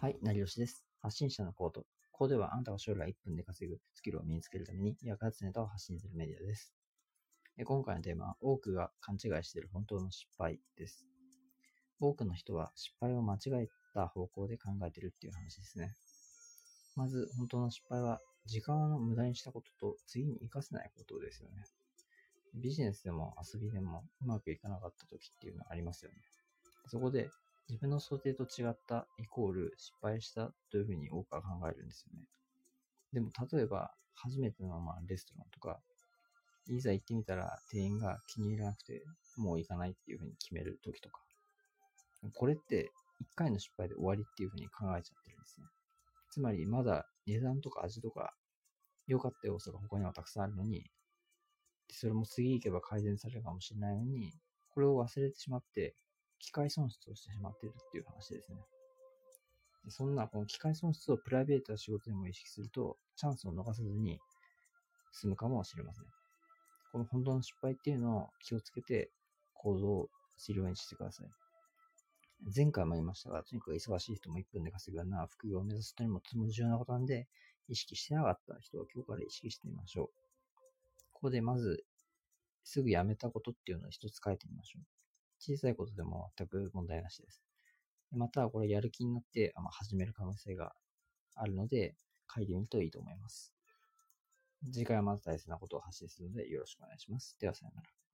はい、成吉です。発信者のコード。コードではあなたが将来1分で稼ぐスキルを身につけるために役立つネタを発信するメディアです。今回のテーマは、多くが勘違いしている本当の失敗です。多くの人は失敗を間違えた方向で考えているっていう話ですね。まず、本当の失敗は、時間を無駄にしたことと次に活かせないことですよね。ビジネスでも遊びでもうまくいかなかった時っていうのはありますよね。そこで自分の想定と違ったイコール失敗したというふうに多くは考えるんですよね。でも例えば初めてのまあレストランとか、いざ行ってみたら店員が気に入らなくてもう行かないっていうふうに決める時とか、これって一回の失敗で終わりっていうふうに考えちゃってるんですね。つまりまだ値段とか味とか良かった要素が他にはたくさんあるのに、それも次行けば改善されるかもしれないのに、これを忘れてしまって、機械損失をしてしまっているっていう話ですね。でそんなこの機械損失をプライベートな仕事でも意識すると、チャンスを逃さずに済むかもしれません。この本当の失敗っていうのを気をつけて行動をするようにしてください。前回も言いましたが、とにかく忙しい人も1分で稼ぐような副業を目指す人にもとても重要なことなんで、意識してなかった人は今日から意識してみましょう。ここでまず、すぐやめたことっていうのを一つ書いてみましょう。小さいことでも全く問題なしです。また、これやる気になって、始める可能性があるので、書いてみるといいと思います。次回はまた大切なことを発信するのでよろしくお願いします。では、さようなら。